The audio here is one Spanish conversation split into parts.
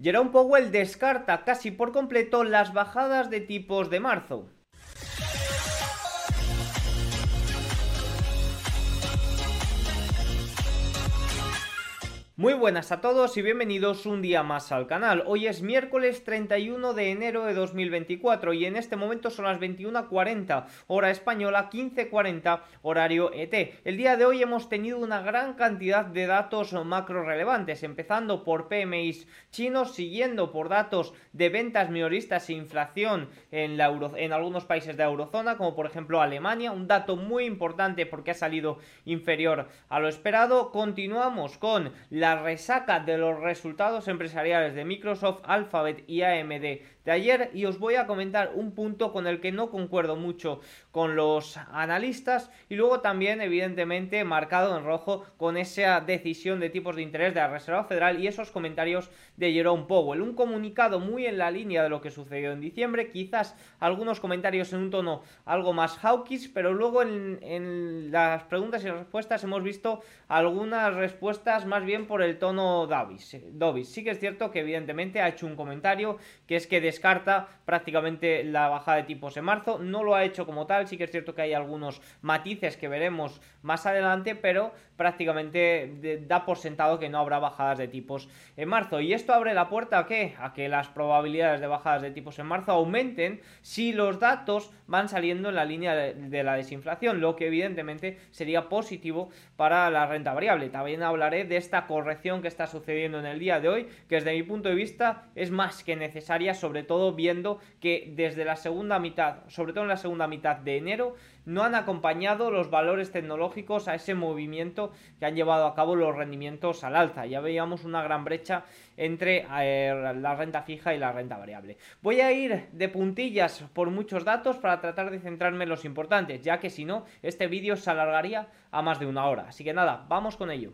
Jerome Powell descarta casi por completo las bajadas de tipos de marzo. Muy buenas a todos y bienvenidos un día más al canal. Hoy es miércoles 31 de enero de 2024 y en este momento son las 21.40 hora española, 15.40 horario ET. El día de hoy hemos tenido una gran cantidad de datos macro relevantes, empezando por PMIs chinos, siguiendo por datos de ventas minoristas e inflación en, la en algunos países de la eurozona, como por ejemplo Alemania, un dato muy importante porque ha salido inferior a lo esperado. Continuamos con la la resaca de los resultados empresariales de Microsoft, Alphabet y AMD de ayer y os voy a comentar un punto con el que no concuerdo mucho con los analistas y luego también evidentemente marcado en rojo con esa decisión de tipos de interés de la Reserva Federal y esos comentarios de Jerome Powell. Un comunicado muy en la línea de lo que sucedió en diciembre, quizás algunos comentarios en un tono algo más hawkish, pero luego en, las preguntas y respuestas hemos visto algunas respuestas más bien por el tono Davis. Davis. Sí que es cierto que evidentemente ha hecho un comentario que es que descarta prácticamente la bajada de tipos en marzo. No lo ha hecho como tal, sí que es cierto que hay algunos matices que veremos más adelante, pero prácticamente da por sentado que no habrá bajadas de tipos en marzo. Y esto abre la puerta a qué? A que las probabilidades de bajadas de tipos en marzo aumenten si los datos van saliendo en la línea de, la desinflación, lo que evidentemente sería positivo para la renta variable. También hablaré de esta corrección que está sucediendo en el día de hoy, que desde mi punto de vista es más que necesaria, sobre todo viendo que desde la segunda mitad, sobre todo en la segunda mitad de enero, no han acompañado los valores tecnológicos a ese movimiento que han llevado a cabo los rendimientos al alza. Ya veíamos una gran brecha entre eh, la renta fija y la renta variable. Voy a ir de puntillas por muchos datos para tratar de centrarme en los importantes, ya que si no, este vídeo se alargaría a más de una hora. Así que nada, vamos con ello.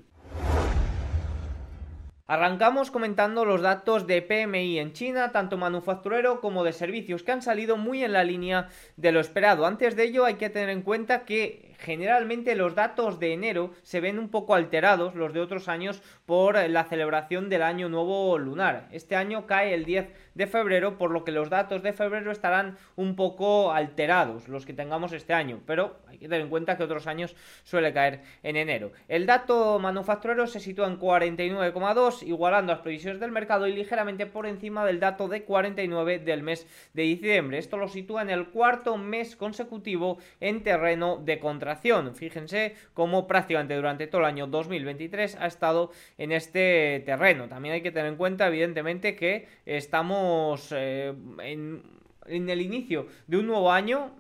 Arrancamos comentando los datos de PMI en China, tanto manufacturero como de servicios, que han salido muy en la línea de lo esperado. Antes de ello hay que tener en cuenta que generalmente los datos de enero se ven un poco alterados, los de otros años, por la celebración del año nuevo lunar. Este año cae el 10 de febrero, por lo que los datos de febrero estarán un poco alterados, los que tengamos este año, pero hay que tener en cuenta que otros años suele caer en enero. El dato manufacturero se sitúa en 49,2, igualando las previsiones del mercado y ligeramente por encima del dato de 49 del mes de diciembre. Esto lo sitúa en el cuarto mes consecutivo en terreno de Fíjense cómo prácticamente durante todo el año 2023 ha estado en este terreno. También hay que tener en cuenta, evidentemente, que estamos eh, en, el inicio de un nuevo año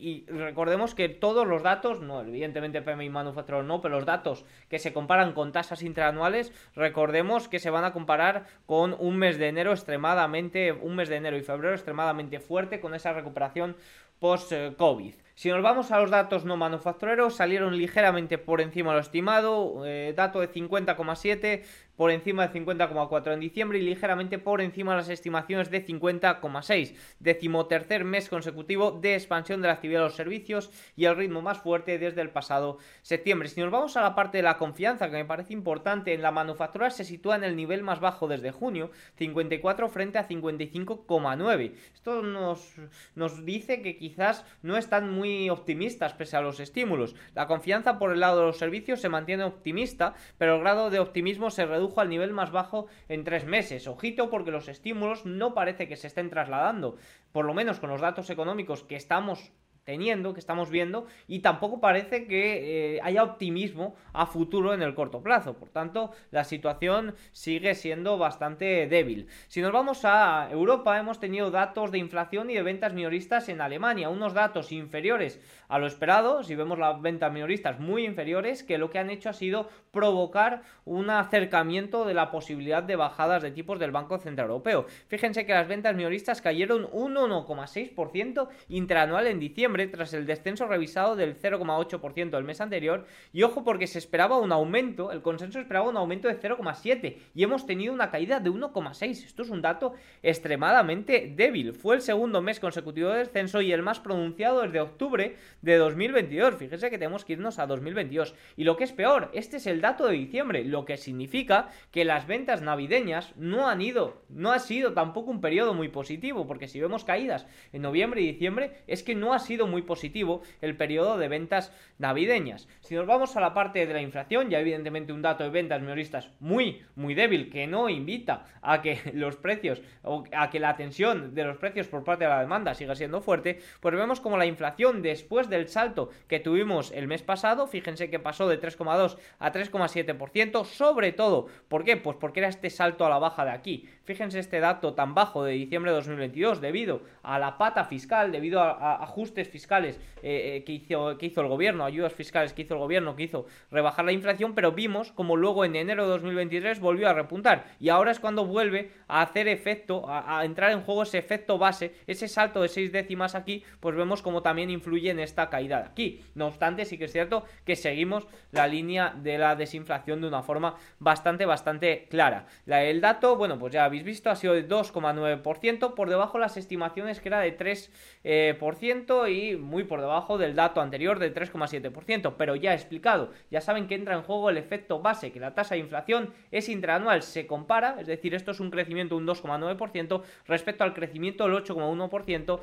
y recordemos que todos los datos, no, evidentemente PMI manufacturero no, pero los datos que se comparan con tasas intraanuales, recordemos que se van a comparar con un mes de enero extremadamente, un mes de enero y febrero extremadamente fuerte con esa recuperación post-COVID. Si nos vamos a los datos no manufactureros, salieron ligeramente por encima de lo estimado, eh, dato de 50,7 por encima de 50,4 en diciembre y ligeramente por encima de las estimaciones de 50,6. Decimotercer mes consecutivo de expansión de la actividad de los servicios y el ritmo más fuerte desde el pasado septiembre. Si nos vamos a la parte de la confianza, que me parece importante, en la manufactura se sitúa en el nivel más bajo desde junio, 54 frente a 55,9. Esto nos, nos dice que quizás no están muy optimistas pese a los estímulos. La confianza por el lado de los servicios se mantiene optimista, pero el grado de optimismo se reduce al nivel más bajo en tres meses. Ojito porque los estímulos no parece que se estén trasladando, por lo menos con los datos económicos que estamos teniendo, que estamos viendo, y tampoco parece que eh, haya optimismo a futuro en el corto plazo. Por tanto, la situación sigue siendo bastante débil. Si nos vamos a Europa, hemos tenido datos de inflación y de ventas minoristas en Alemania, unos datos inferiores a lo esperado, si vemos las ventas minoristas muy inferiores, que lo que han hecho ha sido provocar un acercamiento de la posibilidad de bajadas de tipos del Banco Central Europeo. Fíjense que las ventas minoristas cayeron un 1,6% interanual en diciembre tras el descenso revisado del 0,8% del mes anterior y ojo porque se esperaba un aumento, el consenso esperaba un aumento de 0,7 y hemos tenido una caída de 1,6. Esto es un dato extremadamente débil. Fue el segundo mes consecutivo de descenso y el más pronunciado desde octubre de 2022. Fíjense que tenemos que irnos a 2022. Y lo que es peor, este es el dato de diciembre, lo que significa que las ventas navideñas no han ido, no ha sido tampoco un periodo muy positivo, porque si vemos caídas en noviembre y diciembre, es que no ha sido muy positivo el periodo de ventas navideñas. Si nos vamos a la parte de la inflación, ya evidentemente un dato de ventas minoristas muy, muy débil, que no invita a que los precios, o a que la tensión de los precios por parte de la demanda siga siendo fuerte, pues vemos como la inflación después del salto que tuvimos el mes pasado, fíjense que pasó de 3,2 a 3,7%, sobre todo, ¿por qué? Pues porque era este salto a la baja de aquí. Fíjense este dato tan bajo de diciembre de 2022 debido a la pata fiscal, debido a, ajustes fiscales eh, eh, que, hizo, que hizo el gobierno, ayudas fiscales que hizo el gobierno, que hizo rebajar la inflación, pero vimos como luego en enero de 2023 volvió a repuntar y ahora es cuando vuelve a hacer efecto, a, entrar en juego ese efecto base, ese salto de 6 décimas aquí, pues vemos como también influye en esta caída de aquí. No obstante, sí que es cierto que seguimos la línea de la desinflación de una forma bastante, bastante clara. La, el dato, bueno, pues ya habéis visto, ha sido de 2,9%, por debajo las estimaciones que era de 3% eh, y muy por debajo del dato anterior de 3,7%, pero ya explicado, ya saben que entra en juego el efecto base, que la tasa de inflación es interanual, se compara, es decir, esto es un crecimiento de un 2,9% respecto al crecimiento del 8,1%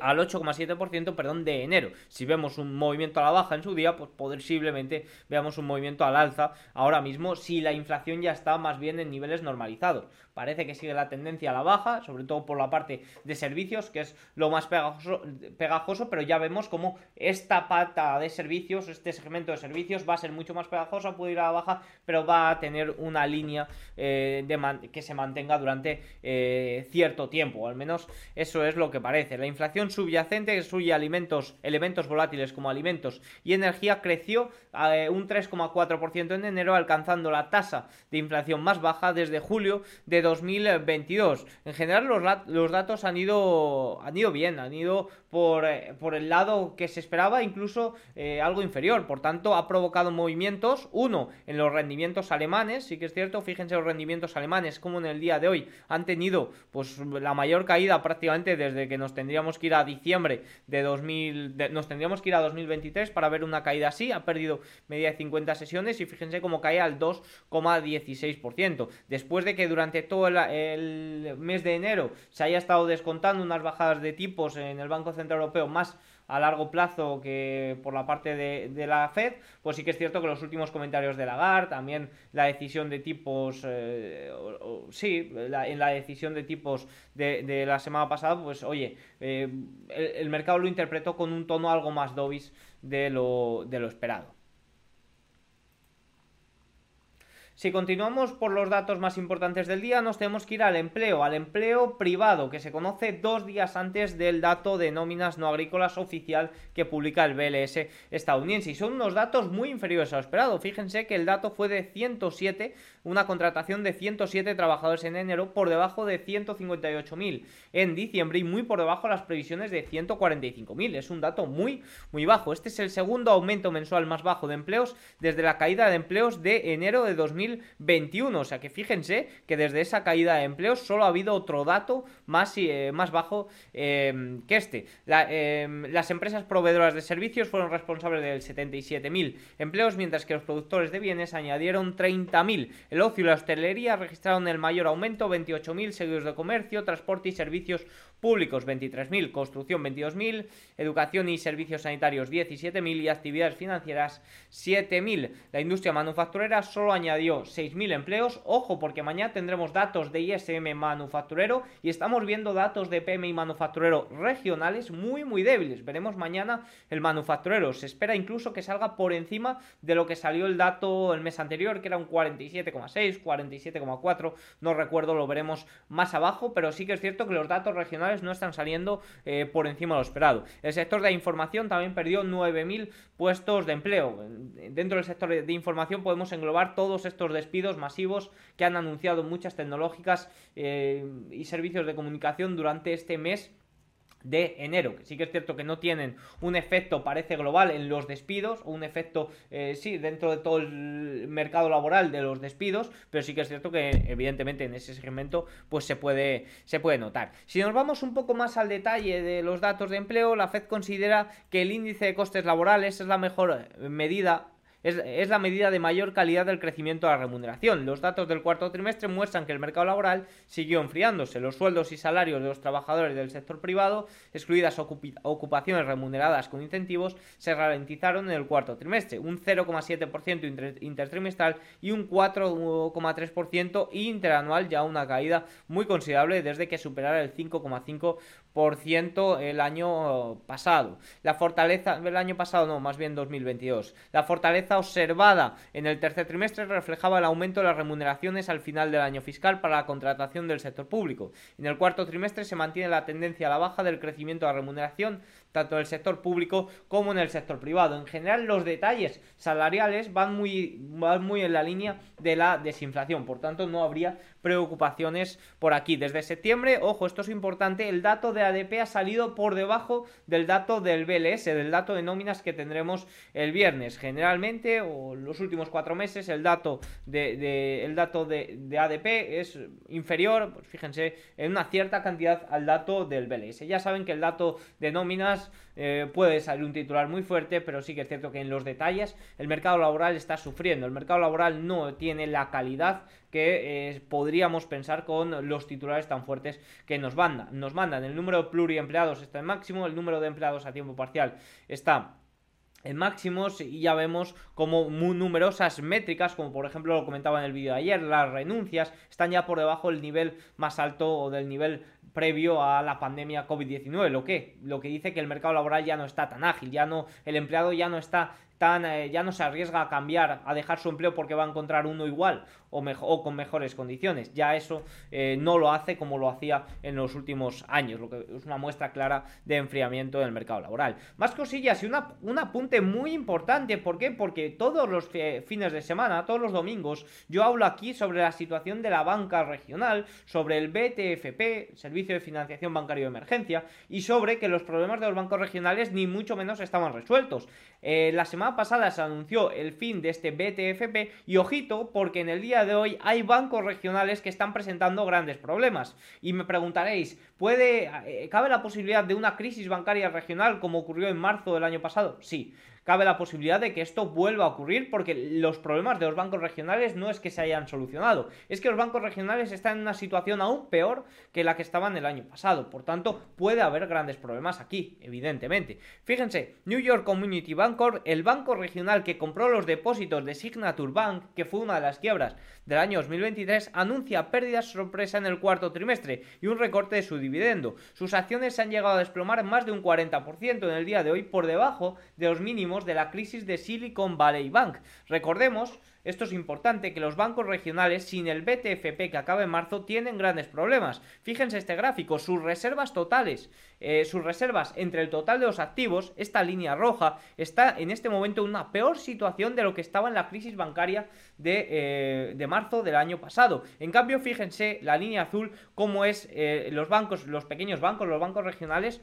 al 8,7% perdón, de enero. Si vemos un movimiento a la baja en su día, pues posiblemente veamos un movimiento al alza ahora mismo si la inflación ya está más bien en niveles normalizados. Parece que sigue la tendencia a la baja, sobre todo por la parte de servicios, que es lo más pegajoso, pegajoso pero ya vemos como esta pata de servicios, este segmento de servicios va a ser mucho más pegajosa, puede ir a la baja, pero va a tener una línea eh, que se mantenga durante eh, cierto tiempo, o al menos eso es lo que parece. La inflación subyacente, que excluye alimentos, elementos volátiles como alimentos y energía, creció eh, un 3,4% en enero, alcanzando la tasa de inflación más baja desde julio de 2022. En general los, los datos han ido, han ido bien, han ido por, eh, por el lado que se esperaba, incluso eh, algo inferior. Por tanto, ha provocado movimientos, uno, en los rendimientos alemanes, sí que es cierto, fíjense los rendimientos alemanes como en el día de hoy han tenido pues la mayor caída prácticamente desde que nos tendríamos que ir a diciembre de 2000, nos tendríamos que ir a 2023 para ver una caída así, ha perdido media de 50 sesiones y fíjense cómo cae al 2,16%. Después de que durante todo el, mes de enero se haya estado descontando unas bajadas de tipos en el Banco Central Europeo más a largo plazo que por la parte de, la Fed, pues sí que es cierto que los últimos comentarios de Lagarde, también la decisión de tipos, eh, sí, en la decisión de tipos de, la semana pasada, pues oye, eh, el, mercado lo interpretó con un tono algo más dovish de lo esperado. Si continuamos por los datos más importantes del día, nos tenemos que ir al empleo, al empleo privado, que se conoce dos días antes del dato de nóminas no agrícolas oficial que publica el BLS estadounidense. Y son unos datos muy inferiores a lo esperado. Fíjense que el dato fue de 107, una contratación de 107 trabajadores en enero, por debajo de 158.000 en diciembre y muy por debajo de las previsiones de 145.000. Es un dato muy, muy bajo. Este es el segundo aumento mensual más bajo de empleos desde la caída de empleos de enero de 2000 2021. O sea que fíjense que desde esa caída de empleos solo ha habido otro dato más, eh, más bajo em, que este. Em, las empresas proveedoras de servicios fueron responsables del 77.000 empleos, mientras que los productores de bienes añadieron 30.000. El ocio y la hostelería registraron el mayor aumento, 28.000, seguidos de comercio, transporte y servicios públicos 23.000, construcción 22.000, educación y servicios sanitarios 17.000 y actividades financieras 7.000. La industria manufacturera solo añadió 6.000 empleos. Ojo, porque mañana tendremos datos de ISM manufacturero y estamos viendo datos de PMI manufacturero regionales muy, muy débiles. Veremos mañana el manufacturero. Se espera incluso que salga por encima de lo que salió el dato el mes anterior, que era un 47,6, 47,4. No recuerdo, lo veremos más abajo, pero sí que es cierto que los datos regionales no están saliendo eh, por encima de lo esperado. El sector de información también perdió 9.000 puestos de empleo. Dentro del sector de información podemos englobar todos estos despidos masivos que han anunciado muchas tecnológicas eh, y servicios de comunicación durante este mes de enero, sí que es cierto que no tienen un efecto, parece global, en los despidos, o un efecto, eh, sí, dentro de todo el mercado laboral de los despidos, pero sí que es cierto que evidentemente en ese segmento pues se puede, se puede notar. Si nos vamos un poco más al detalle de los datos de empleo, la Fed considera que el índice de costes laborales es la mejor medida es, la medida de mayor calidad del crecimiento de la remuneración. Los datos del cuarto trimestre muestran que el mercado laboral siguió enfriándose. Los sueldos y salarios de los trabajadores del sector privado, excluidas ocupaciones remuneradas con incentivos, se ralentizaron en el cuarto trimestre, un 0,7% intertrimestral y un 4,3% interanual, ya una caída muy considerable desde que superara el 5,5% el año pasado. La fortaleza, el año pasado no, más bien 2022. La fortaleza observada en el tercer trimestre reflejaba el aumento de las remuneraciones al final del año fiscal para la contratación del sector público. En el cuarto trimestre se mantiene la tendencia a la baja del crecimiento de la remuneración tanto en el sector público como en el sector privado. En general, los detalles salariales van muy, van muy en la línea de la desinflación, por tanto, no habría preocupaciones por aquí. Desde septiembre, ojo, esto es importante, el dato de ADP ha salido por debajo del dato del BLS, del dato de nóminas que tendremos el viernes. Generalmente, o los últimos cuatro meses, el dato de, dato de ADP es inferior, pues fíjense, en una cierta cantidad al dato del BLS. Ya saben que el dato de nóminas eh, puede salir un titular muy fuerte, pero sí que es cierto que en los detalles el mercado laboral está sufriendo. El mercado laboral no tiene la calidad que eh, podríamos pensar con los titulares tan fuertes que nos mandan. Nos mandan. El número de pluriempleados está en máximo, el número de empleados a tiempo parcial está en máximos y ya vemos como muy numerosas métricas, como por ejemplo lo comentaba en el vídeo de ayer, las renuncias están ya por debajo del nivel más alto o del nivel previo a la pandemia COVID-19, lo que lo que dice que el mercado laboral ya no está tan ágil, ya no el empleado ya no está eh, ya no se arriesga a cambiar, a dejar su empleo porque va a encontrar uno igual o con mejores condiciones. Ya eso eh, no lo hace como lo hacía en los últimos años, lo que es una muestra clara de enfriamiento del mercado laboral. Más cosillas y una, un apunte muy importante, ¿por qué? Porque todos los fines de semana, todos los domingos, yo hablo aquí sobre la situación de la banca regional, sobre el BTFP, Servicio de Financiación Bancario de Emergencia, y sobre que los problemas de los bancos regionales ni mucho menos estaban resueltos. Eh, la semana pasada se anunció el fin de este BTFP y ojito porque en el día de hoy hay bancos regionales que están presentando grandes problemas. Y me preguntaréis, ¿puede, eh, ¿cabe la posibilidad de una crisis bancaria regional como ocurrió en marzo del año pasado? Sí cabe la posibilidad de que esto vuelva a ocurrir porque los problemas de los bancos regionales no es que se hayan solucionado, es que los bancos regionales están en una situación aún peor que la que estaban el año pasado. Por tanto, puede haber grandes problemas aquí, evidentemente. Fíjense, New York Community Bancorp, el banco regional que compró los depósitos de Signature Bank, que fue una de las quiebras del año 2023, anuncia pérdidas sorpresa en el cuarto trimestre y un recorte de su dividendo. Sus acciones se han llegado a desplomar más de un 40% en el día de hoy por debajo de los mínimos de la crisis de Silicon Valley Bank. Recordemos esto es importante, que los bancos regionales sin el BTFP que acaba en marzo tienen grandes problemas. Fíjense este gráfico, sus reservas totales, eh, sus reservas entre el total de los activos, esta línea roja, está en este momento en una peor situación de lo que estaba en la crisis bancaria de, eh, marzo del año pasado. En cambio, fíjense la línea azul, cómo es eh, los bancos, los pequeños bancos, los bancos regionales,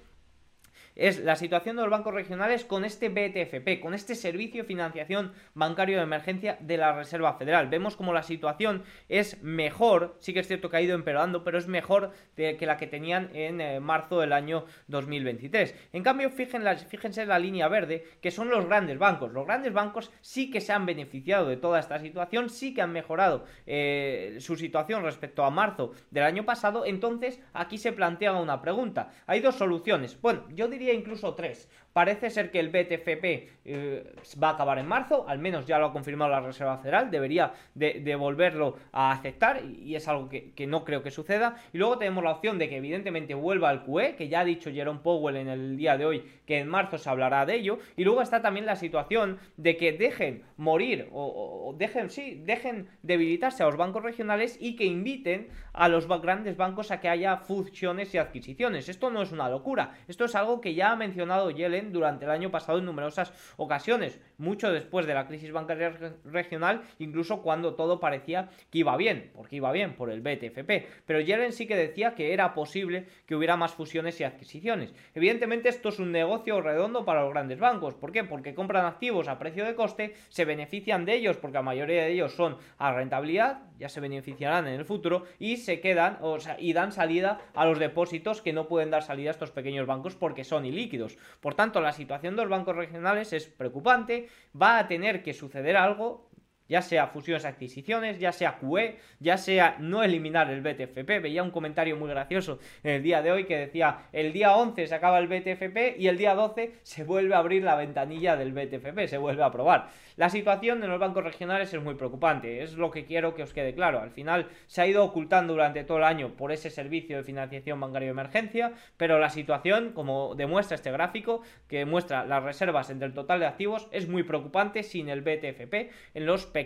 es la situación de los bancos regionales con este BTFP, con este servicio de financiación bancario de emergencia de la Reserva Federal. Vemos como la situación es mejor, sí que es cierto que ha ido empeorando, pero es mejor que la que tenían en eh, marzo del año 2023. En cambio, fíjense, fíjense en la línea verde, que son los grandes bancos. Los grandes bancos sí que se han beneficiado de toda esta situación, sí que han mejorado eh, su situación respecto a marzo del año pasado. Entonces, aquí se plantea una pregunta. Hay dos soluciones. Bueno, yo diría incluso tres. Parece ser que el BTFP eh, va a acabar en marzo, al menos ya lo ha confirmado la Reserva Federal, debería de, volverlo a aceptar y es algo que, no creo que suceda. Y luego tenemos la opción de que evidentemente vuelva al QE, que ya ha dicho Jerome Powell en el día de hoy que en marzo se hablará de ello. Y luego está también la situación de que dejen morir o, dejen, sí, dejen debilitarse a los bancos regionales y que inviten a los grandes bancos a que haya fusiones y adquisiciones. Esto no es una locura, esto es algo que ya ha mencionado Yellen durante el año pasado en numerosas ocasiones, mucho después de la crisis bancaria regional, incluso cuando todo parecía que iba bien, porque iba bien por el BTFP. Pero Yellen sí que decía que era posible que hubiera más fusiones y adquisiciones. Evidentemente esto es un negocio redondo para los grandes bancos. ¿Por qué? Porque compran activos a precio de coste, se benefician de ellos porque la mayoría de ellos son a rentabilidad, ya se beneficiarán en el futuro y se quedan o sea, y dan salida a los depósitos que no pueden dar salida a estos pequeños bancos porque son ilíquidos. Por tanto, la situación de los bancos regionales es preocupante, va a tener que suceder algo ya sea fusiones adquisiciones, ya sea QE, ya sea no eliminar el BTFP. Veía un comentario muy gracioso en el día de hoy que decía, el día 11 se acaba el BTFP y el día 12 se vuelve a abrir la ventanilla del BTFP, se vuelve a aprobar. La situación de los bancos regionales es muy preocupante, es lo que quiero que os quede claro. Al final se ha ido ocultando durante todo el año por ese servicio de financiación bancaria de emergencia, pero la situación, como demuestra este gráfico, que muestra las reservas entre el total de activos, es muy preocupante sin el BTFP en los pequeños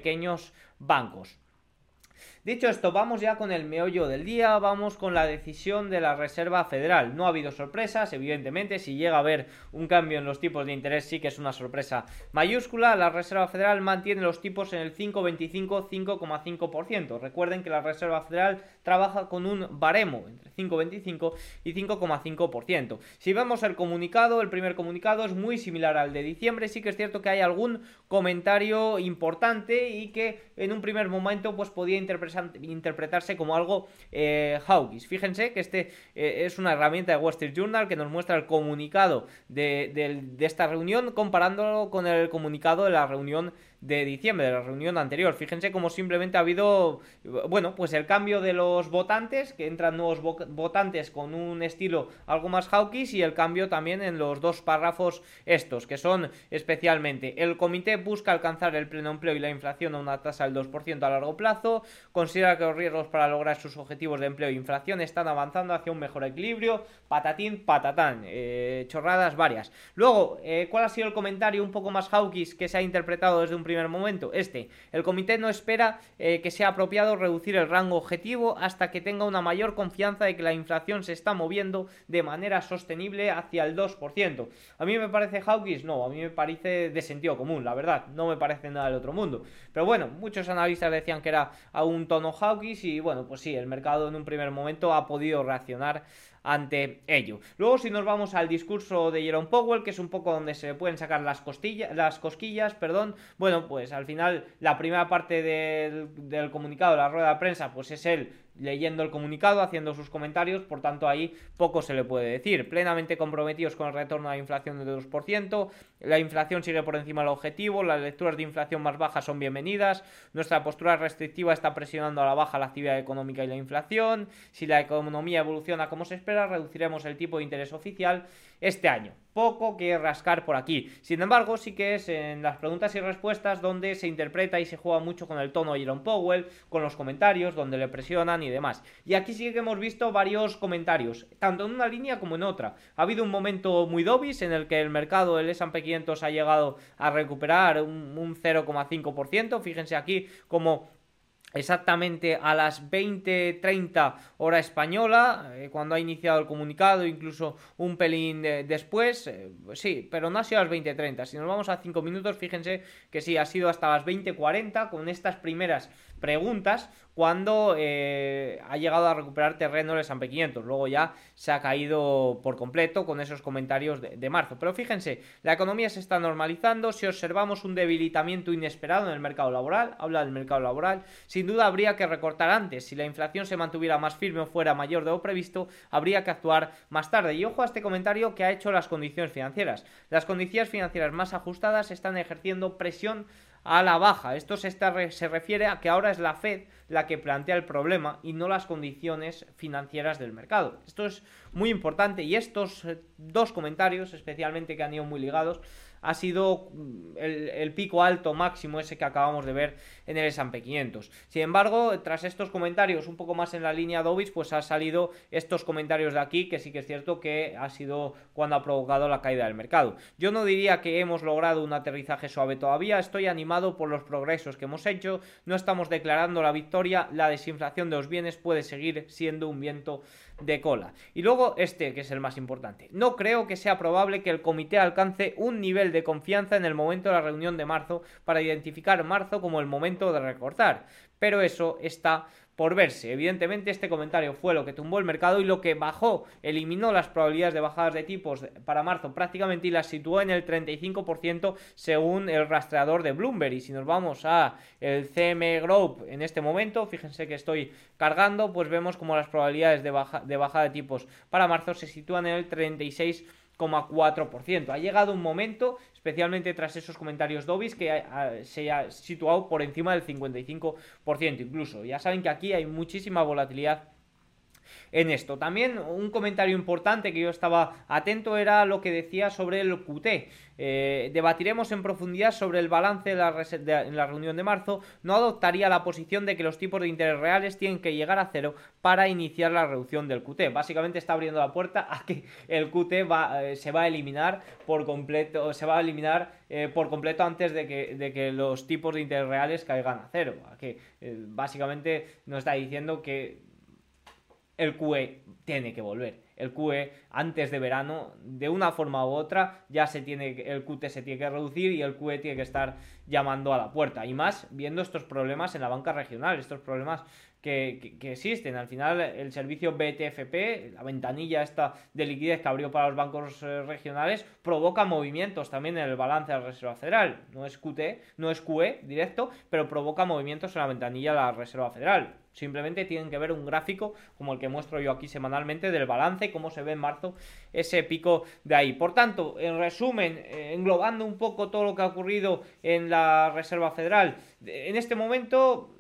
bancos. Dicho esto, vamos ya con el meollo del día, vamos con la decisión de la Reserva Federal. No ha habido sorpresas, evidentemente, si llega a haber un cambio en los tipos de interés sí que es una sorpresa mayúscula. La Reserva Federal mantiene los tipos en el 5,25-5,5%. Recuerden que la Reserva Federal trabaja con un baremo entre 5,25 y 5,5%. Si vemos el comunicado, el primer comunicado es muy similar al de diciembre, sí que es cierto que hay algún comentario importante y que en un primer momento pues podía interpretarse como algo eh. Fíjense que este eh, es una herramienta de Wall Street Journal que nos muestra el comunicado de esta reunión comparándolo con el comunicado de la reunión de diciembre, de la reunión anterior. Fíjense cómo simplemente ha habido, bueno, pues el cambio de los votantes, que entran nuevos votantes con un estilo algo más hawkish y el cambio también en los dos párrafos estos, que son especialmente el comité busca alcanzar el pleno empleo y la inflación a una tasa del 2% a largo plazo, considera que los riesgos para lograr sus objetivos de empleo e inflación están avanzando hacia un mejor equilibrio, patatín, patatán, eh, chorradas varias. Luego, eh, ¿cuál ha sido el comentario un poco más hawkish que se ha interpretado desde un primer momento? Este, el comité no espera eh, que sea apropiado reducir el rango objetivo hasta que tenga una mayor confianza de que la inflación se está moviendo de manera sostenible hacia el 2%. A mí me parece hawkish, no, a mí me parece de sentido común, la verdad, no me parece nada del otro mundo. Pero bueno, muchos analistas decían que era a un tono hawkish y bueno, pues sí, el mercado en un primer momento ha podido reaccionar ante ello. Luego, si nos vamos al discurso de Jerome Powell, que es un poco donde se pueden sacar las, costillas, las cosquillas, perdón, bueno, pues al final la primera parte del, del comunicado la rueda de prensa, pues es él leyendo el comunicado, haciendo sus comentarios, por tanto ahí poco se le puede decir. Plenamente comprometidos con el retorno a la inflación de 2%, la inflación sigue por encima del objetivo, las lecturas de inflación más bajas son bienvenidas, nuestra postura restrictiva está presionando a la baja la actividad económica y la inflación, si la economía evoluciona como se espera, reduciremos el tipo de interés oficial este año. Poco que rascar por aquí. Sin embargo, sí que es en las preguntas y respuestas donde se interpreta y se juega mucho con el tono de Jerome Powell, con los comentarios, donde le presionan y demás. Y aquí sí que hemos visto varios comentarios, tanto en una línea como en otra. Ha habido un momento muy dobis en el que el mercado del S&P 500 ha llegado a recuperar un, un 0,5%. Fíjense aquí como exactamente a las 20.30 hora española, eh, cuando ha iniciado el comunicado, incluso un pelín después, eh, sí, pero no ha sido a las 20.30, si nos vamos a 5 minutos, fíjense que sí, ha sido hasta las 20.40 con estas primeras preguntas cuando eh, ha llegado a recuperar terreno el S&P 500. Luego ya se ha caído por completo con esos comentarios de, marzo. Pero fíjense, la economía se está normalizando. Si observamos un debilitamiento inesperado en el mercado laboral, habla del mercado laboral, sin duda habría que recortar antes. Si la inflación se mantuviera más firme o fuera mayor de lo previsto, habría que actuar más tarde. Y ojo a este comentario que ha hecho las condiciones financieras. Las condiciones financieras más ajustadas están ejerciendo presión a la baja. Esto se, se refiere a que ahora es la Fed la que plantea el problema y no las condiciones financieras del mercado. Esto es muy importante y estos eh, dos comentarios, especialmente que han ido muy ligados, ha sido mm, el, pico alto máximo ese que acabamos de ver en el S&P 500. Sin embargo, tras estos comentarios un poco más en la línea Dobis, pues ha salido estos comentarios de aquí que sí que es cierto que ha sido cuando ha provocado la caída del mercado. Yo no diría que hemos logrado un aterrizaje suave todavía, estoy animado por los progresos que hemos hecho, no estamos declarando la victoria la desinflación de los bienes puede seguir siendo un viento de cola. Y luego este, que es el más importante. No creo que sea probable que el comité alcance un nivel de confianza en el momento de la reunión de marzo para identificar marzo como el momento de recortar. Pero eso está por verse. Evidentemente este comentario fue lo que tumbó el mercado y lo que bajó, eliminó las probabilidades de bajadas de tipos para marzo prácticamente y las situó en el 35% según el rastreador de Bloomberg. Y si nos vamos a el CME Group en este momento, fíjense que estoy cargando, pues vemos como las probabilidades de, baja, de bajada de tipos para marzo se sitúan en el 36,4%. Ha llegado un momento especialmente tras esos comentarios Dobis, que se ha situado por encima del 55% incluso. Ya saben que aquí hay muchísima volatilidad en esto. También un comentario importante que yo estaba atento era lo que decía sobre el QT. Eh, debatiremos en profundidad sobre el balance de la, en la reunión de marzo. No adoptaría la posición de que los tipos de interés reales tienen que llegar a cero para iniciar la reducción del QT. Básicamente está abriendo la puerta a que el QT eh, se va a eliminar por completo, se va a eliminar eh, por completo antes de que, de que, los tipos de interés reales caigan a cero. Básicamente nos está diciendo que el QE tiene que volver. El QE antes de verano, de una forma u otra, ya se tiene, el QT se tiene que reducir y el QE tiene que estar llamando a la puerta. Y más viendo estos problemas en la banca regional, estos problemas que, existen. Al final, el servicio BTFP, la ventanilla esta de liquidez que abrió para los bancos eh, regionales, provoca movimientos también en el balance de la Reserva Federal. No es QT, no es QE directo, pero provoca movimientos en la ventanilla de la Reserva Federal. Simplemente tienen que ver un gráfico como el que muestro yo aquí semanalmente del balance, cómo se ve en marzo ese pico de ahí. Por tanto, en resumen, eh, englobando un poco todo lo que ha ocurrido en la Reserva Federal, en este momento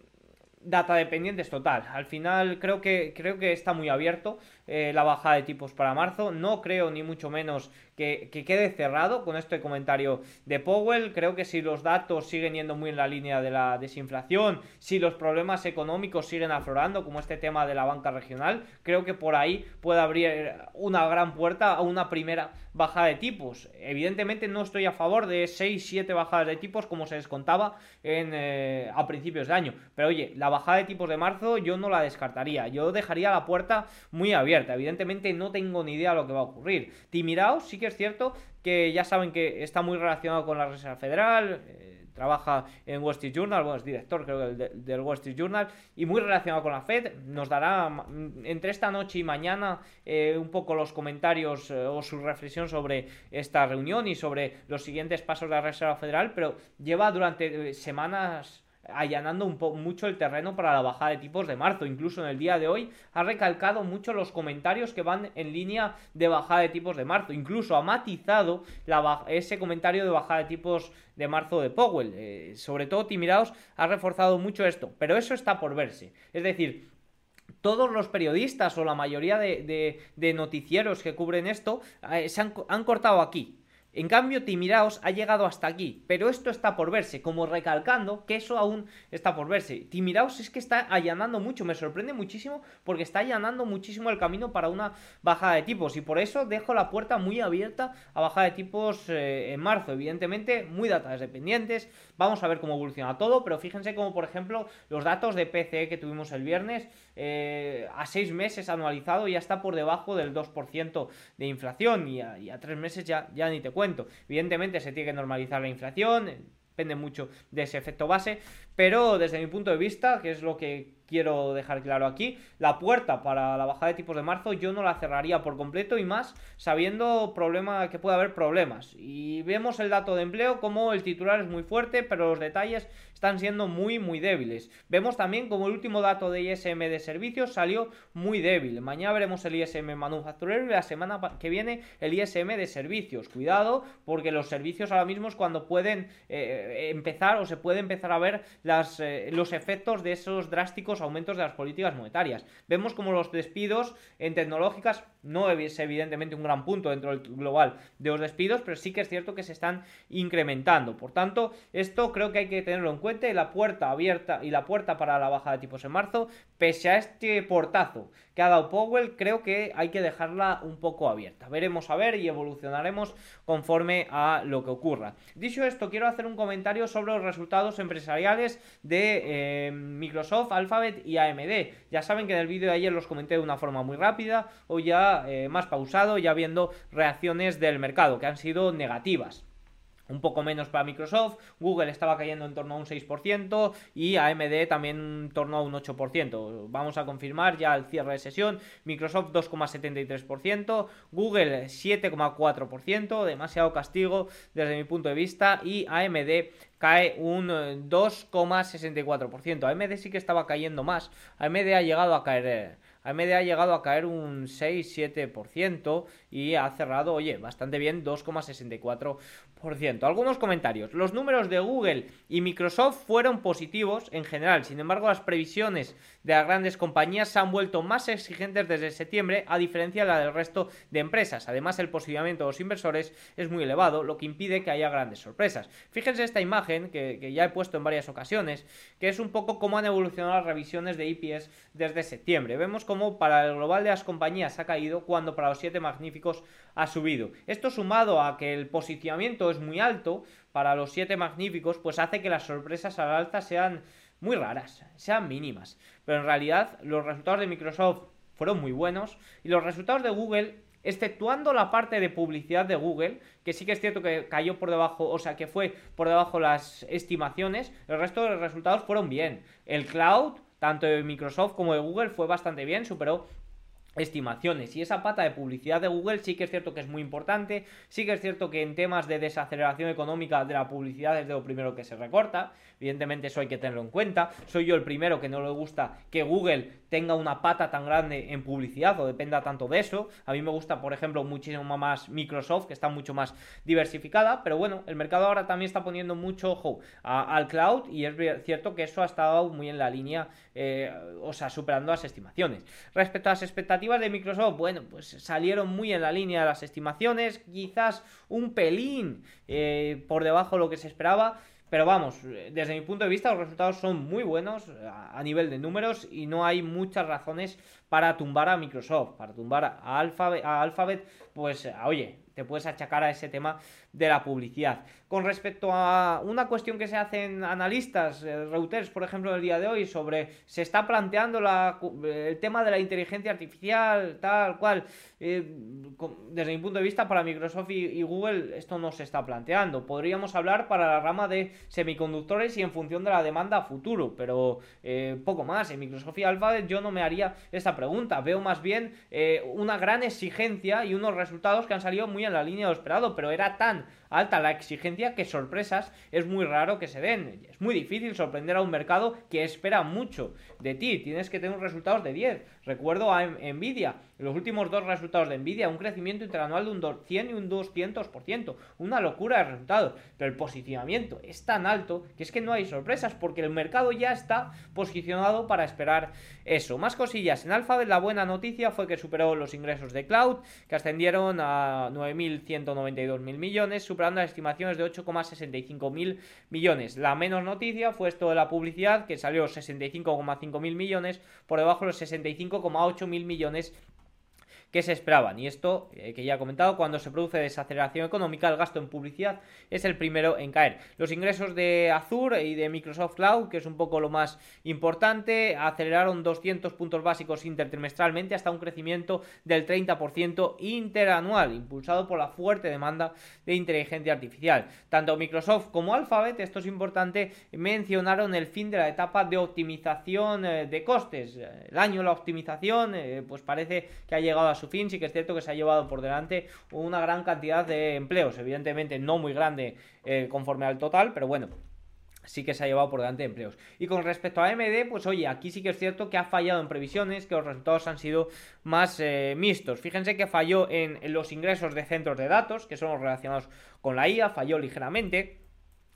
data dependientes total. Al final creo que, creo que está muy abierto eh, la bajada de tipos para marzo. No creo ni mucho menos que, quede cerrado con este comentario de Powell. Creo que si los datos siguen yendo muy en la línea de la desinflación, si los problemas económicos siguen aflorando, como este tema de la banca regional, creo que por ahí puede abrir una gran puerta a una primera bajada de tipos. Evidentemente no estoy a favor de 6-7 bajadas de tipos como se descontaba en, eh, a principios de año. Pero oye, la bajada de tipos de marzo yo no la descartaría. Yo dejaría la puerta muy abierta. Evidentemente no tengo ni idea de lo que va a ocurrir. Timiraos sí que es cierto que ya saben que está muy relacionado con la Reserva Federal, eh, trabaja en Wall Street Journal, bueno, es director creo del, del, Wall Street Journal, y muy relacionado con la Fed. Nos dará mm, entre esta noche y mañana eh, un poco los comentarios eh, o su reflexión sobre esta reunión y sobre los siguientes pasos de la Reserva Federal, pero lleva durante semanas allanando un mucho el terreno para la bajada de tipos de marzo. Incluso en el día de hoy ha recalcado mucho los comentarios que van en línea de bajada de tipos de marzo. Incluso ha matizado ese comentario de bajada de tipos de marzo de Powell. Eh, sobre todo Timiraos ha reforzado mucho esto. Pero eso está por verse. Es decir, todos los periodistas o la mayoría de, noticieros que cubren esto eh, se han cortado aquí. En cambio, Timiraos ha llegado hasta aquí, pero esto está por verse, como recalcando que eso aún está por verse. Timiraos es que está allanando mucho, me sorprende muchísimo porque está allanando muchísimo el camino para una bajada de tipos y por eso dejo la puerta muy abierta a bajada de tipos eh, en marzo. Evidentemente, muy datas dependientes, vamos a ver cómo evoluciona todo, pero fíjense como por ejemplo los datos de PCE que tuvimos el viernes eh, a seis meses anualizado ya está por debajo del 2% de inflación y a, y a tres meses ya, ya ni te cuento. Evidentemente se tiene que normalizar la inflación, depende mucho de ese efecto base, pero desde mi punto de vista, que es lo que quiero dejar claro aquí, la puerta para la bajada de tipos de marzo yo no la cerraría por completo y más sabiendo problema, que puede haber problemas. Y vemos el dato de empleo como el titular es muy fuerte, pero los detalles están siendo muy muy débiles. Vemos también como el último dato de ISM de servicios salió muy débil. Mañana veremos el ISM manufacturero y la semana que viene el ISM de servicios. Cuidado porque los servicios ahora mismo es cuando pueden eh, empezar o se puede empezar a ver las, eh, los efectos de esos drásticos aumentos de las políticas monetarias. Vemos como los despidos en tecnológicas no es evidentemente un gran punto dentro del global de los despidos, pero sí que es cierto que se están incrementando. Por tanto, esto creo que hay que tenerlo en cuenta cuenta y la puerta abierta y la puerta para la baja de tipos en marzo, pese a este portazo que ha dado Powell, creo que hay que dejarla un poco abierta. Veremos a ver y evolucionaremos conforme a lo que ocurra. Dicho esto, quiero hacer un comentario sobre los resultados empresariales de eh, Microsoft, Alphabet y AMD. Ya saben que en el vídeo de ayer los comenté de una forma muy rápida, o ya eh, más pausado, ya viendo reacciones del mercado que han sido negativas un poco menos para Microsoft, Google estaba cayendo en torno a un 6% y AMD también en torno a un 8%. Vamos a confirmar ya al cierre de sesión, Microsoft 2,73%, Google 7,4%, demasiado castigo desde mi punto de vista y AMD cae un 2,64%. AMD sí que estaba cayendo más, AMD ha llegado a caer eh, AMD ha llegado a caer un 6-7% y ha cerrado, oye, bastante bien, 2,64%. Algunos comentarios. Los números de Google y Microsoft fueron positivos en general, sin embargo las previsiones de las grandes compañías se han vuelto más exigentes desde septiembre, a diferencia de la del resto de empresas. Además, el posicionamiento de los inversores es muy elevado, lo que impide que haya grandes sorpresas. Fíjense esta imagen que, ya he puesto en varias ocasiones, que es un poco cómo han evolucionado las revisiones de IPS desde septiembre. Vemos cómo para el global de las compañías ha caído cuando para los siete magníficos ha subido. Esto sumado a que el posicionamiento es muy alto para los siete magníficos, pues hace que las sorpresas al alta sean muy raras, sean mínimas. Pero en realidad los resultados de Microsoft fueron muy buenos y los resultados de Google exceptuando la parte de publicidad de Google, que sí que es cierto que cayó por debajo, o sea, que fue por debajo las estimaciones, el resto de los resultados fueron bien. El cloud tanto de Microsoft como de Google fue bastante bien, superó estimaciones. Y esa pata de publicidad de Google sí que es cierto que es muy importante, sí que es cierto que en temas de desaceleración económica de la publicidad es de lo primero que se recorta, evidentemente eso hay que tenerlo en cuenta, soy yo el primero que no le gusta que Google tenga una pata tan grande en publicidad o dependa tanto de eso, a mí me gusta por ejemplo muchísimo más Microsoft que está mucho más diversificada, pero bueno, el mercado ahora también está poniendo mucho ojo al cloud y es cierto que eso ha estado muy en la línea, eh, o sea, superando las estimaciones. Respecto a las expectativas de Microsoft, bueno, pues salieron muy en la línea de las estimaciones, quizás un pelín eh, por debajo de lo que se esperaba. Pero vamos, desde mi punto de vista los resultados son muy buenos a, nivel de números y no hay muchas razones para tumbar a Microsoft, para tumbar a Alphabet, a Alphabet pues oye, te puedes achacar a ese tema de la publicidad. Con respecto a una cuestión que se hacen analistas, eh, Reuters, por ejemplo, el día de hoy, sobre se está planteando la, el tema de la inteligencia artificial, tal cual, eh, desde mi punto de vista, para Microsoft y, Google esto no se está planteando. Podríamos hablar para la rama de semiconductores y en función de la demanda a futuro, pero eh, poco más. En Microsoft y Alphabet yo no me haría esta pregunta. Veo más bien una gran exigencia y unos resultados que han salido muy en la línea de lo esperado, pero era tan alta la exigencia que sorpresas es muy raro que se den. Es muy difícil sorprender a un mercado que espera mucho de ti. Tienes que tener resultados de 10. Recuerdo a Nvidia, los últimos dos resultados de Nvidia, un crecimiento interanual de un 100 y un 200%. Una locura de resultados. Pero el posicionamiento es tan alto que es que no hay sorpresas porque el mercado ya está posicionado para esperar eso. Más cosillas. En Alphabet la buena noticia fue que superó los ingresos de cloud, que ascendieron a 9.192 mil millones, superando las estimaciones de 8,65 mil millones. La menos noticia fue esto de la publicidad, que salió 65,5 mil millones, por debajo de los 65,8 mil millones que se esperaban. Y esto, eh, que ya he comentado, cuando se produce desaceleración económica, el gasto en publicidad es el primero en caer. Los ingresos de Azure y de Microsoft Cloud, que es un poco lo más importante, aceleraron 200 puntos básicos intertrimestralmente hasta un crecimiento del 30% interanual, impulsado por la fuerte demanda de inteligencia artificial. Tanto Microsoft como Alphabet, esto es importante, mencionaron el fin de la etapa de optimización eh, de costes. El año la optimización, eh, pues parece que ha llegado a su fin, sí que es cierto que se ha llevado por delante una gran cantidad de empleos, evidentemente no muy grande eh, conforme al total, pero bueno, sí que se ha llevado por delante de empleos. Y con respecto a AMD, pues oye, aquí sí que es cierto que ha fallado en previsiones, que los resultados han sido más eh, mixtos. Fíjense que falló en, los ingresos de centros de datos, que son los relacionados con la IA, falló ligeramente.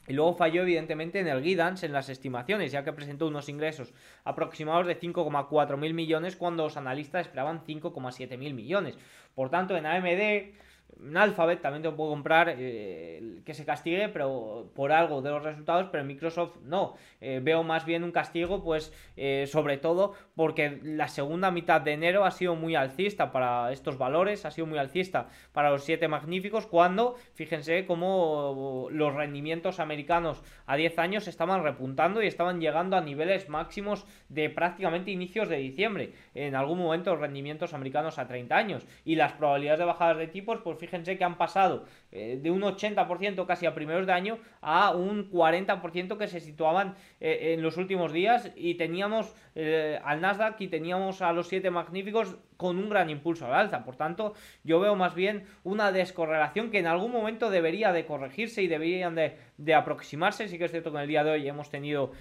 Y luego falló evidentemente en el guidance, en las estimaciones, ya que presentó unos ingresos aproximados de 5,4 mil millones cuando los analistas esperaban 5,7 mil millones. Por tanto, en AMD En Alphabet también te puedo comprar eh, que se castigue, pero por algo de los resultados, pero en Microsoft no. Eh, veo más bien un castigo, pues eh, sobre todo porque la segunda mitad de enero ha sido muy alcista para estos valores, ha sido muy alcista para los siete magníficos, cuando, fíjense cómo los rendimientos americanos a 10 años estaban repuntando y estaban llegando a niveles máximos de prácticamente inicios de diciembre. En algún momento los rendimientos americanos a 30 años y las probabilidades de bajadas de tipos, pues fíjense que han pasado eh, de un 80% casi a primeros de año a un 40% que se situaban eh, en los últimos días y teníamos eh, al Nasdaq y teníamos a los siete magníficos con un gran impulso al alza. Por tanto, yo veo más bien una descorrelación que en algún momento debería de corregirse y deberían de, aproximarse. Sí que es cierto que en el día de hoy hemos tenido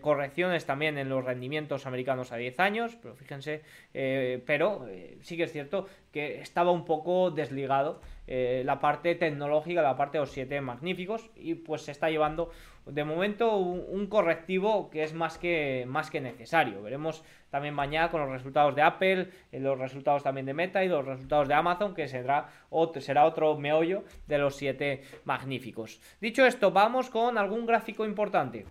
correcciones también en los rendimientos americanos a 10 años, pero fíjense, pero sí que es cierto que estaba un poco desligado la parte tecnológica, la parte de los siete magníficos y pues se está llevando de momento un, correctivo que es más que, más que necesario. Veremos también mañana con los resultados de Apple, eh, los resultados también de Meta y los resultados de Amazon, que será otro, será otro meollo de los siete magníficos. Dicho esto, vamos con algún gráfico importante.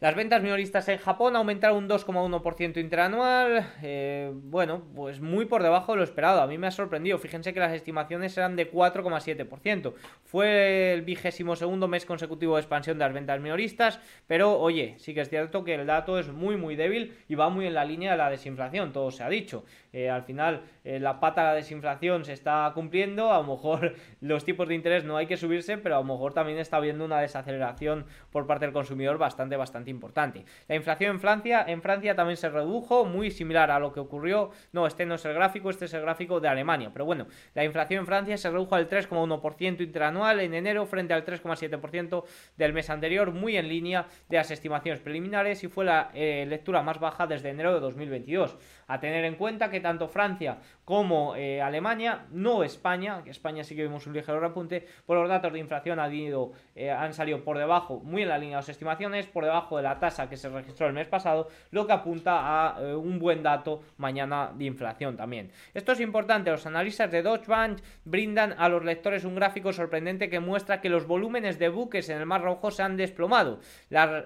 Las ventas minoristas en Japón aumentaron un 2,1% interanual. Eh, bueno, pues muy por debajo de lo esperado. A mí me ha sorprendido. Fíjense que las estimaciones eran de 4,7%. Fue el vigésimo segundo mes consecutivo de expansión de las ventas minoristas. Pero oye, sí que es cierto que el dato es muy, muy débil y va muy en la línea de la desinflación. Todo se ha dicho. Eh, al final, eh, la pata de la desinflación se está cumpliendo. A lo mejor los tipos de interés no hay que subirse, pero a lo mejor también está habiendo una desaceleración por parte del consumidor bastante, bastante importante. La inflación en Francia, en Francia también se redujo, muy similar a lo que ocurrió. No, este no es el gráfico, este es el gráfico de Alemania. Pero bueno, la inflación en Francia se redujo al 3,1% interanual en enero frente al 3,7% del mes anterior, muy en línea de las estimaciones preliminares y fue la eh, lectura más baja desde enero de 2022. A tener en cuenta que tanto Francia como eh, Alemania, no España, que España sí que vimos un ligero repunte, por los datos de inflación han, ido, eh, han salido por debajo, muy en la línea de las estimaciones, por debajo de la tasa que se registró el mes pasado, lo que apunta a eh, un buen dato mañana de inflación también. Esto es importante, los analistas de Deutsche Bank brindan a los lectores un gráfico sorprendente que muestra que los volúmenes de buques en el Mar Rojo se han desplomado. La,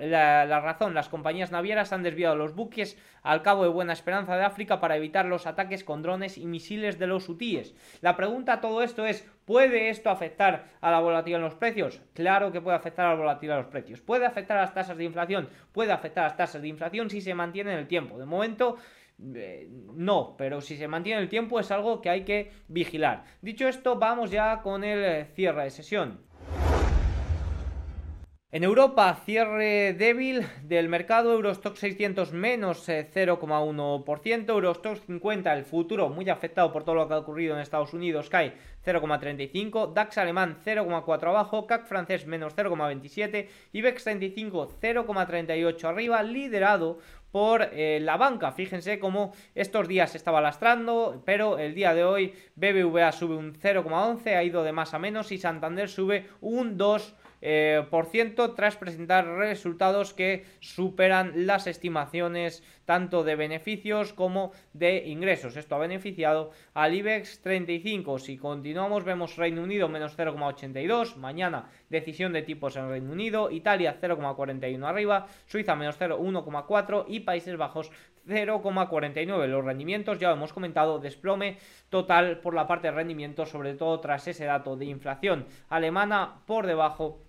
la razón, las compañías navieras han desviado los buques al cabo de Buena Esperanza de África para evitar los ataques con drones y misiles de los hutíes. La pregunta a todo esto es, ¿puede esto afectar a la volatilidad en los precios? Claro que puede afectar a la volatilidad en los precios. ¿Puede afectar a las tasas de inflación? Puede afectar a las tasas de inflación si se mantiene en el tiempo. De momento... Eh, no, pero si se mantiene el tiempo es algo que hay que vigilar. Dicho esto, vamos ya con el cierre de sesión. En Europa, cierre débil del mercado, Eurostock 600 menos 0,1%, eh, Eurostock 50, el futuro muy afectado por todo lo que ha ocurrido en Estados Unidos, cae 0,35, DAX alemán 0,4 abajo, CAC francés menos 0,27, IBEX 35 0,38 arriba, liderado por eh, la banca. Fíjense cómo estos días se estaba lastrando, pero el día de hoy BBVA sube un 0,11, ha ido de más a menos y Santander sube un 2%. Eh, por ciento tras presentar resultados que superan las estimaciones tanto de beneficios como de ingresos. Esto ha beneficiado al IBEX 35. Si continuamos, vemos Reino Unido menos 0,82. Mañana decisión de tipos en Reino Unido. Italia 0,41 arriba. Suiza menos 0,1,4 y Países Bajos 0,49. Los rendimientos, ya lo hemos comentado, desplome total por la parte de rendimientos, sobre todo tras ese dato de inflación alemana por debajo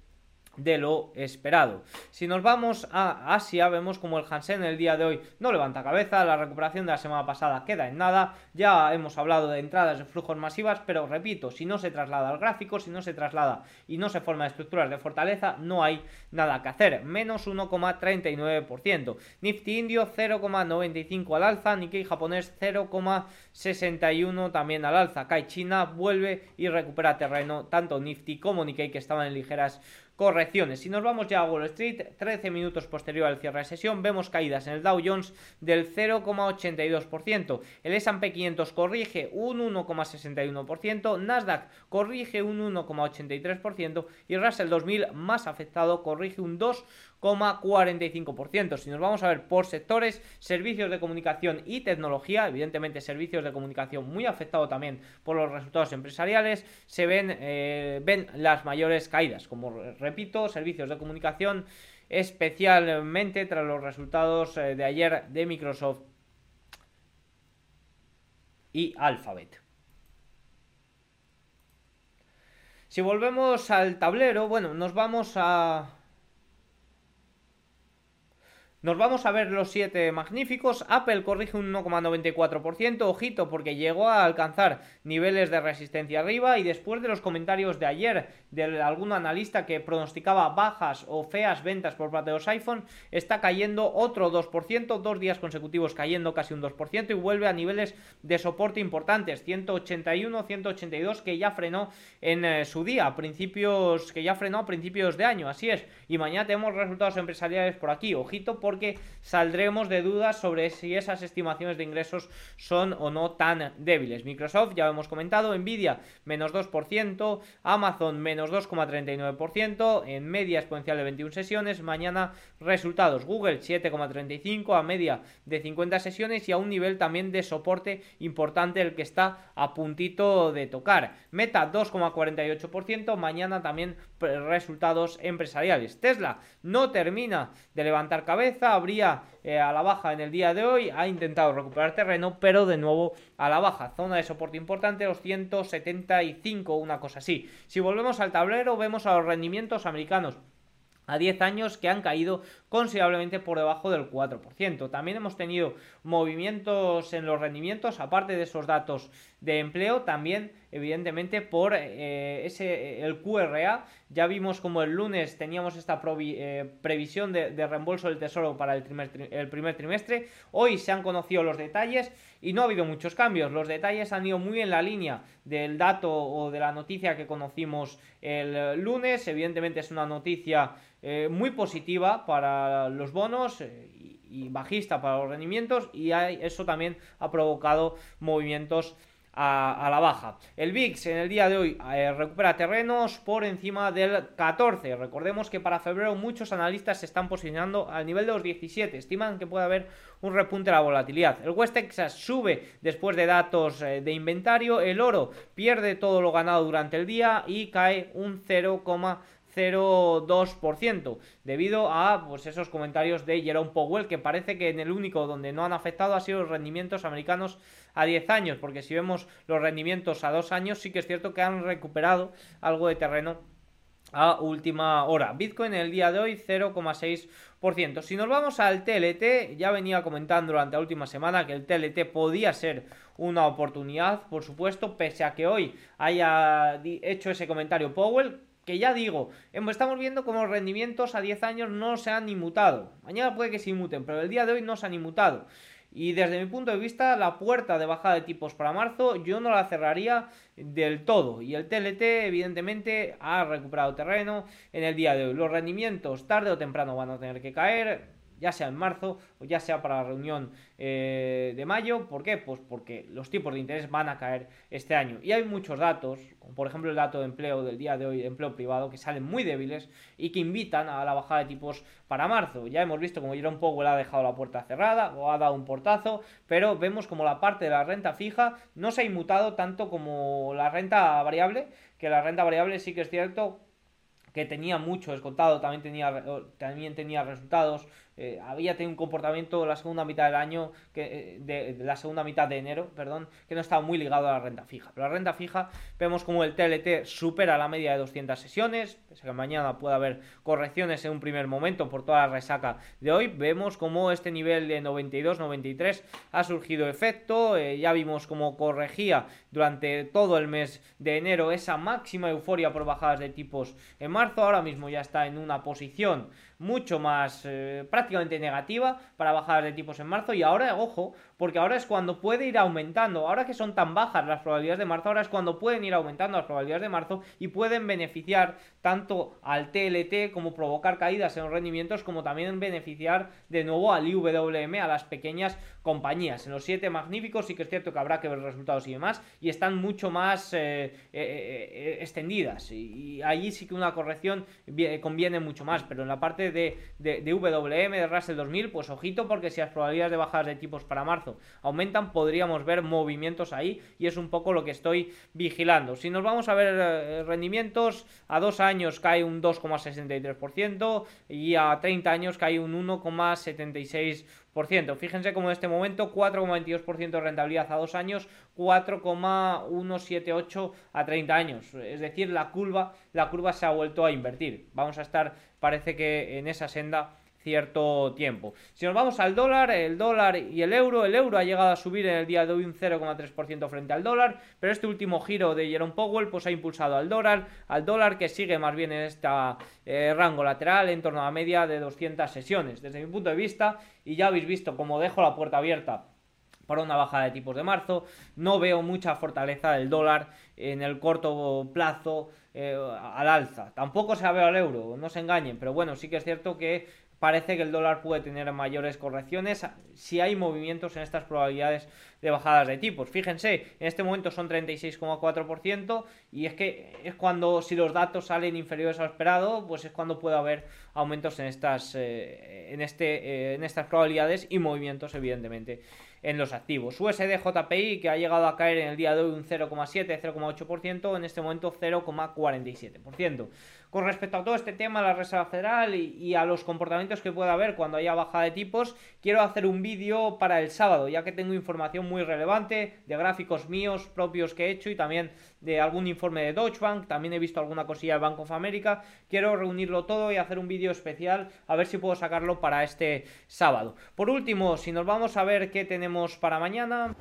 de lo esperado. Si nos vamos a Asia, vemos como el Hansen el día de hoy no levanta cabeza, la recuperación de la semana pasada queda en nada, ya hemos hablado de entradas de flujos masivas, pero repito, si no se traslada al gráfico, si no se traslada y no se forma estructuras de fortaleza, no hay nada que hacer, menos 1,39%, Nifty indio 0,95 al alza, Nikkei japonés 0,61 también al alza, Kai China vuelve y recupera terreno, tanto Nifty como Nikkei que estaban en ligeras correcciones. Si nos vamos ya a Wall Street, 13 minutos posterior al cierre de sesión, vemos caídas en el Dow Jones del 0,82%. El S&P 500 corrige un 1,61%, Nasdaq corrige un 1,83% y Russell 2000 más afectado corrige un 2,5%. 2,45%. Si nos vamos a ver por sectores, servicios de comunicación y tecnología, evidentemente servicios de comunicación muy afectado también por los resultados empresariales, se ven, eh, ven las mayores caídas. Como repito, servicios de comunicación especialmente tras los resultados eh, de ayer de Microsoft y Alphabet. Si volvemos al tablero, bueno, nos vamos a nos vamos a ver los 7 magníficos. Apple corrige un 1,94%. Ojito, porque llegó a alcanzar niveles de resistencia arriba. Y después de los comentarios de ayer de algún analista que pronosticaba bajas o feas ventas por parte de los iPhone, está cayendo otro 2%. Dos días consecutivos cayendo casi un 2%. Y vuelve a niveles de soporte importantes: 181, 182, que ya frenó en eh, su día. Principios, que ya frenó a principios de año. Así es. Y mañana tenemos resultados empresariales por aquí. Ojito, por porque saldremos de dudas sobre si esas estimaciones de ingresos son o no tan débiles. Microsoft, ya lo hemos comentado, Nvidia menos 2%, Amazon menos 2,39%, en media exponencial de 21 sesiones, mañana resultados, Google 7,35 a media de 50 sesiones y a un nivel también de soporte importante el que está a puntito de tocar. Meta 2,48%, mañana también resultados empresariales. Tesla no termina de levantar cabeza, habría eh, a la baja en el día de hoy, ha intentado recuperar terreno, pero de nuevo a la baja. Zona de soporte importante, los 175, una cosa así. Si volvemos al tablero, vemos a los rendimientos americanos a 10 años que han caído considerablemente por debajo del 4%. También hemos tenido movimientos en los rendimientos, aparte de esos datos de empleo, también evidentemente por eh, ese el QRA. Ya vimos como el lunes teníamos esta eh, previsión de, reembolso del tesoro para el, primer trimestre. Hoy se han conocido los detalles y no ha habido muchos cambios. Los detalles han ido muy en la línea del dato o de la noticia que conocimos el lunes. Evidentemente es una noticia eh, muy positiva para los bonos y, bajista para los rendimientos y eso también ha provocado movimientos a, la baja. El VIX en el día de hoy eh, recupera terrenos por encima del 14. Recordemos que para febrero muchos analistas se están posicionando al nivel de los 17. Estiman que puede haber un repunte de la volatilidad. El West Texas sube después de datos de inventario. El oro pierde todo lo ganado durante el día y cae un 0,5 0,2% debido a pues, esos comentarios de Jerome Powell que parece que en el único donde no han afectado ha sido los rendimientos americanos a 10 años porque si vemos los rendimientos a 2 años sí que es cierto que han recuperado algo de terreno a última hora. Bitcoin en el día de hoy 0,6%. Si nos vamos al TLT, ya venía comentando durante la última semana que el TLT podía ser una oportunidad, por supuesto, pese a que hoy haya hecho ese comentario Powell, que ya digo, estamos viendo como los rendimientos a 10 años no se han inmutado. Mañana puede que se inmuten, pero el día de hoy no se han inmutado. Y desde mi punto de vista, la puerta de bajada de tipos para marzo yo no la cerraría del todo. Y el TLT, evidentemente, ha recuperado terreno en el día de hoy. Los rendimientos tarde o temprano van a tener que caer ya sea en marzo o ya sea para la reunión eh, de mayo. ¿Por qué? Pues porque los tipos de interés van a caer este año. Y hay muchos datos, como por ejemplo el dato de empleo del día de hoy, de empleo privado, que salen muy débiles y que invitan a la bajada de tipos para marzo. Ya hemos visto como Jerome Powell ha dejado la puerta cerrada o ha dado un portazo, pero vemos como la parte de la renta fija no se ha inmutado tanto como la renta variable, que la renta variable sí que es cierto que tenía mucho descontado, también tenía, también tenía resultados eh, había tenido un comportamiento la segunda mitad del año, que, eh, de, la segunda mitad de enero, perdón, que no estaba muy ligado a la renta fija. Pero la renta fija vemos como el TLT supera la media de 200 sesiones, pese a que mañana puede haber correcciones en un primer momento por toda la resaca de hoy. Vemos como este nivel de 92-93 ha surgido efecto, eh, ya vimos cómo corregía durante todo el mes de enero esa máxima euforia por bajadas de tipos en marzo, ahora mismo ya está en una posición mucho más eh, prácticamente negativa para bajar de tipos en marzo. Y ahora, ojo, porque ahora es cuando puede ir aumentando, ahora que son tan bajas las probabilidades de marzo, ahora es cuando pueden ir aumentando las probabilidades de marzo y pueden beneficiar tanto al TLT como provocar caídas en los rendimientos, como también beneficiar de nuevo al IWM, a las pequeñas compañías. En los siete magníficos sí que es cierto que habrá que ver resultados y demás, y están mucho más eh, eh, extendidas, y, y allí sí que una corrección conviene mucho más, pero en la parte de, de, de, WM, de Russell 2000, pues ojito porque si las probabilidades de bajadas de tipos para marzo aumentan, podríamos ver movimientos ahí y es un poco lo que estoy vigilando. Si nos vamos a ver eh, rendimientos, a dos años cae un 2,63% y a 30 años cae un 1,76%. Fíjense como en este momento 4,22% de rentabilidad a dos años, 4,178 a 30 años. Es decir, la curva, la curva se ha vuelto a invertir. Vamos a estar, parece que en esa senda cierto tiempo. Si nos vamos al dólar, el dólar y el euro, el euro ha llegado a subir en el día de hoy un 0,3% frente al dólar, pero este último giro de Jerome Powell pues ha impulsado al dólar, al dólar que sigue más bien en este rango lateral en torno a la media de 200 sesiones. Desde mi punto de vista, y ya habéis visto cómo dejo la puerta abierta para una bajada de tipos de marzo. No veo mucha fortaleza del dólar en el corto plazo eh, al alza. Tampoco se la veo al euro, no se engañen, pero bueno, sí que es cierto que parece que el dólar puede tener mayores correcciones si hay movimientos en estas probabilidades de bajadas de tipos. Fíjense, en este momento son 36,4% y es que es cuando si los datos salen inferiores a lo esperado, pues es cuando puede haber aumentos en estas, eh, en este, eh, en estas probabilidades y movimientos evidentemente en los activos. USD JPI que ha llegado a caer en el día de hoy un 0,7, 0,8%, en este momento 0,47%. Con respecto a todo este tema, la Reserva Federal y, a los comportamientos que pueda haber cuando haya bajada de tipos, quiero hacer un vídeo para el sábado, ya que tengo información muy relevante de gráficos míos propios que he hecho y también de algún informe de Deutsche Bank, también he visto alguna cosilla de Bank of America. Quiero reunirlo todo y hacer un vídeo especial, a ver si puedo sacarlo para este sábado. Por último, si nos vamos a ver qué tenemos para mañana...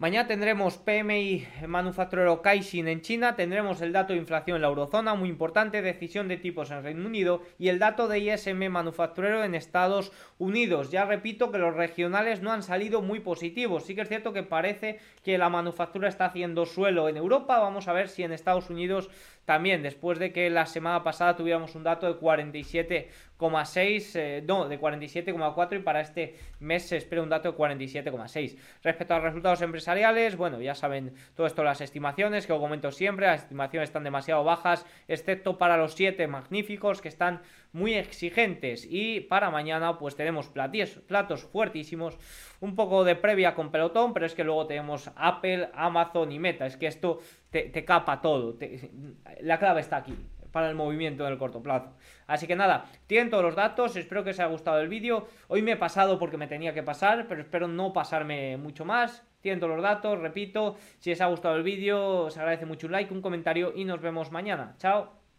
Mañana tendremos PMI manufacturero Caixin en China, tendremos el dato de inflación en la eurozona, muy importante, decisión de tipos en Reino Unido y el dato de ISM manufacturero en Estados Unidos. Ya repito que los regionales no han salido muy positivos, sí que es cierto que parece que la manufactura está haciendo suelo en Europa, vamos a ver si en Estados Unidos también, después de que la semana pasada tuviéramos un dato de 47,6, eh, no, de 47,4 y para este mes se espera un dato de 47,6. Respecto a resultados empresariales, bueno, ya saben todo esto, las estimaciones, que comento siempre, las estimaciones están demasiado bajas, excepto para los 7 magníficos que están muy exigentes y para mañana pues tenemos platos fuertísimos, un poco de previa con pelotón, pero es que luego tenemos Apple, Amazon y Meta, es que esto te, capa todo, la clave está aquí para el movimiento en el corto plazo. Así que nada, tienen todos los datos, espero que os haya gustado el vídeo. Hoy me he pasado porque me tenía que pasar, pero espero no pasarme mucho más. Tienen todos los datos, repito, si os ha gustado el vídeo, os agradece mucho un like, un comentario y nos vemos mañana. Chao.